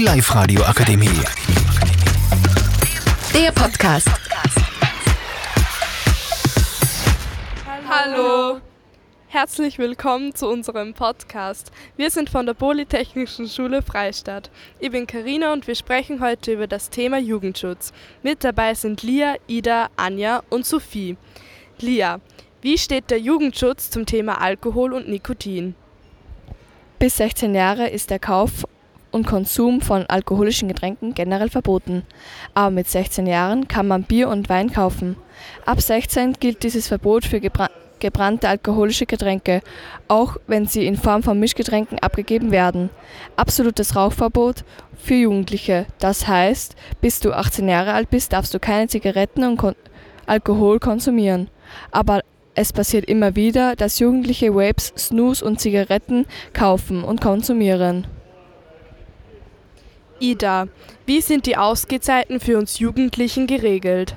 Die Live-Radio Akademie. Der Podcast. Hallo. Herzlich willkommen zu unserem Podcast. Wir sind von der Polytechnischen Schule Freistadt. Ich bin Karina und wir sprechen heute über das Thema Jugendschutz. Mit dabei sind Lia, Ida, Anja und Sophie. Lia, wie steht der Jugendschutz zum Thema Alkohol und Nikotin? Bis 16 Jahre ist der Kauf und Konsum von alkoholischen Getränken generell verboten. Aber mit 16 Jahren kann man Bier und Wein kaufen. Ab 16 gilt dieses Verbot für gebra gebrannte alkoholische Getränke, auch wenn sie in Form von Mischgetränken abgegeben werden. Absolutes Rauchverbot für Jugendliche. Das heißt, bis du 18 Jahre alt bist, darfst du keine Zigaretten und Kon Alkohol konsumieren. Aber es passiert immer wieder, dass Jugendliche Vapes, Snus und Zigaretten kaufen und konsumieren. Ida, wie sind die Ausgehzeiten für uns Jugendlichen geregelt?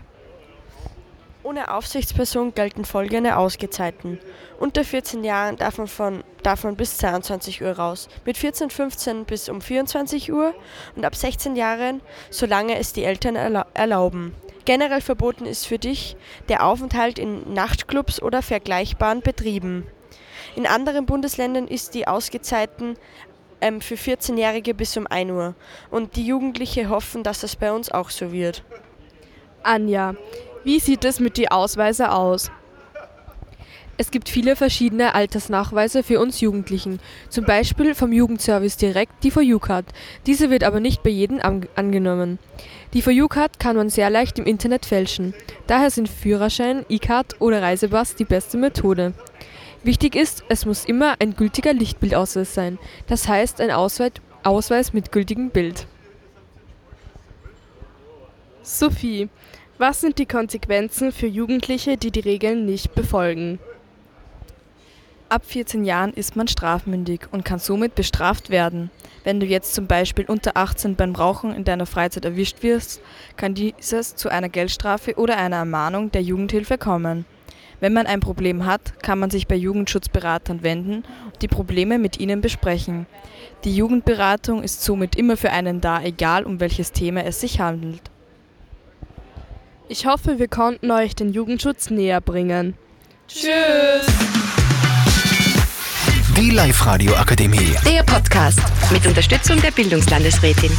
Ohne Aufsichtsperson gelten folgende Ausgezeiten. Unter 14 Jahren darf man, von, darf bis 22 Uhr raus, mit 14, 15 bis um 24 Uhr und ab 16 Jahren, solange es die Eltern erla erlauben. Generell verboten ist für dich der Aufenthalt in Nachtclubs oder vergleichbaren Betrieben. In anderen Bundesländern ist die Ausgezeiten ähm, für 14-Jährige bis um 1 Uhr und die Jugendliche hoffen, dass es bei uns auch so wird. Anja, wie sieht es mit den Ausweisen aus? Es gibt viele verschiedene Altersnachweise für uns Jugendlichen, zum Beispiel vom Jugendservice direkt die VU-Card. Diese wird aber nicht bei jedem an angenommen. Die VU-Card kann man sehr leicht im Internet fälschen. Daher sind Führerschein, E-Card oder Reisepass die beste Methode. Wichtig ist, es muss immer ein gültiger Lichtbildausweis sein, das heißt ein Ausweis, Ausweis mit gültigem Bild. Sophie, was sind die Konsequenzen für Jugendliche, die die Regeln nicht befolgen? Ab 14 Jahren ist man strafmündig und kann somit bestraft werden. Wenn du jetzt zum Beispiel unter 18 beim Rauchen in deiner Freizeit erwischt wirst, kann dieses zu einer Geldstrafe oder einer Ermahnung der Jugendhilfe kommen. Wenn man ein Problem hat, kann man sich bei Jugendschutzberatern wenden und die Probleme mit ihnen besprechen. Die Jugendberatung ist somit immer für einen da, egal um welches Thema es sich handelt. Ich hoffe, wir konnten euch den Jugendschutz näher bringen. Tschüss! Die Live-Radio Akademie. Der Podcast mit Unterstützung der Bildungslandesrätin.